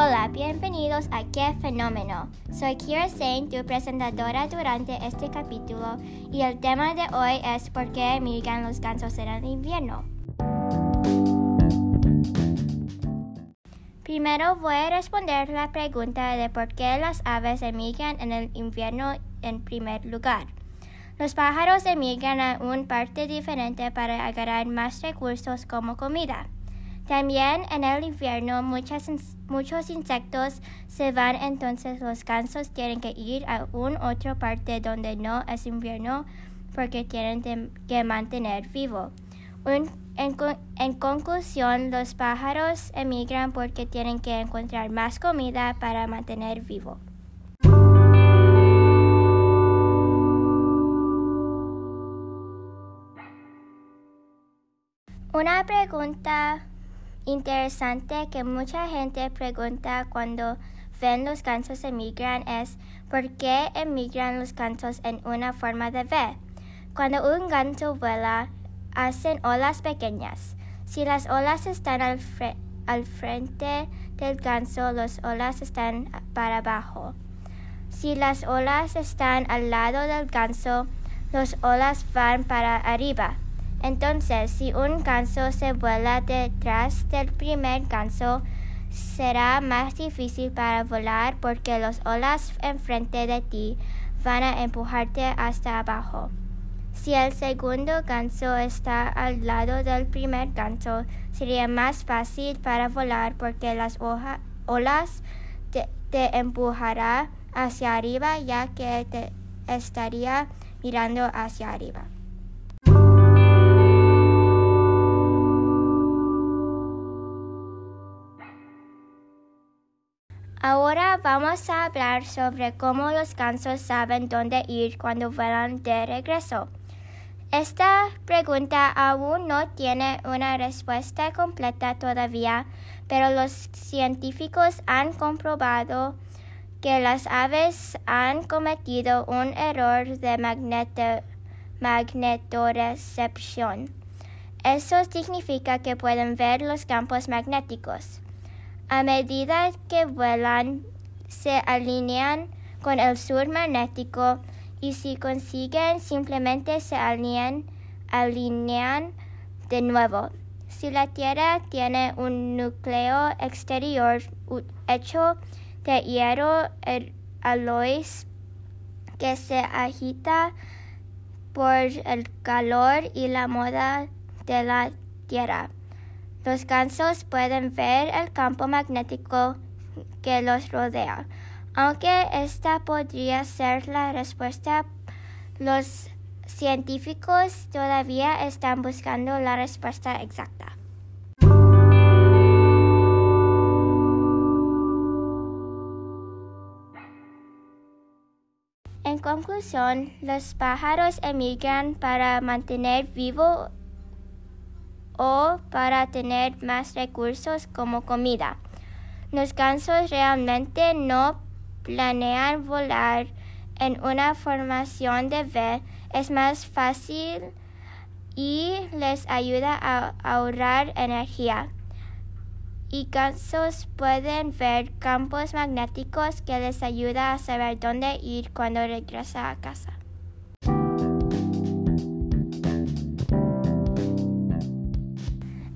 Hola, bienvenidos a Qué Fenómeno. Soy Kira Sain, tu presentadora durante este capítulo, y el tema de hoy es por qué emigran los gansos en el invierno. Primero voy a responder la pregunta de por qué las aves emigran en el invierno en primer lugar. Los pájaros emigran a una parte diferente para agarrar más recursos como comida. También en el invierno muchos, insectos se van, entonces los gansos tienen que ir a una otra parte donde no es invierno porque tienen que mantener vivo. en, en conclusión, los pájaros emigran porque tienen que encontrar más comida para mantener vivo. Una pregunta interesante que mucha gente pregunta cuando ven los gansos emigran es ¿por qué emigran los gansos en una forma de V? Cuando un ganso vuela, hacen olas pequeñas. Si las olas están al, al frente del ganso, las olas están para abajo. Si las olas están al lado del ganso, las olas van para arriba. Entonces, si un ganso se vuela detrás del primer ganso, será más difícil para volar porque las olas enfrente de ti van a empujarte hasta abajo. Si el segundo ganso está al lado del primer ganso, sería más fácil para volar porque las olas te, te empujará hacia arriba ya que te estaría mirando hacia arriba. Vamos a hablar sobre cómo los gansos saben dónde ir cuando vuelan de regreso. Esta pregunta aún no tiene una respuesta completa todavía, pero los científicos han comprobado que las aves han cometido un error de magneto magnetorecepción. Eso significa que pueden ver los campos magnéticos. A medida que vuelan, se alinean con el sur magnético y si consiguen simplemente se alinean, alinean de nuevo. Si la Tierra tiene un núcleo exterior hecho de hierro er, alois que se agita por el calor y la moda de la Tierra. Los gansos pueden ver el campo magnético que los rodea. Aunque esta podría ser la respuesta, los científicos todavía están buscando la respuesta exacta. En conclusión, los pájaros emigran para mantener vivo o para tener más recursos como comida. Los gansos realmente no planean volar en una formación de V. Es más fácil y les ayuda a ahorrar energía. Y gansos pueden ver campos magnéticos que les ayuda a saber dónde ir cuando regresa a casa.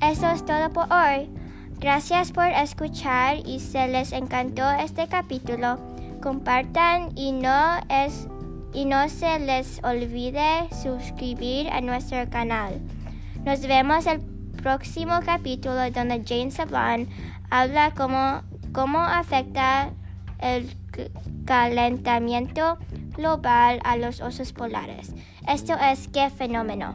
Eso es todo por hoy. Gracias por escuchar y si les encantó este capítulo, compartan y no, es, y no se les olvide suscribir a nuestro canal. Nos vemos el próximo capítulo donde Jane Saban habla cómo, cómo afecta el calentamiento global a los osos polares. Esto es qué fenómeno.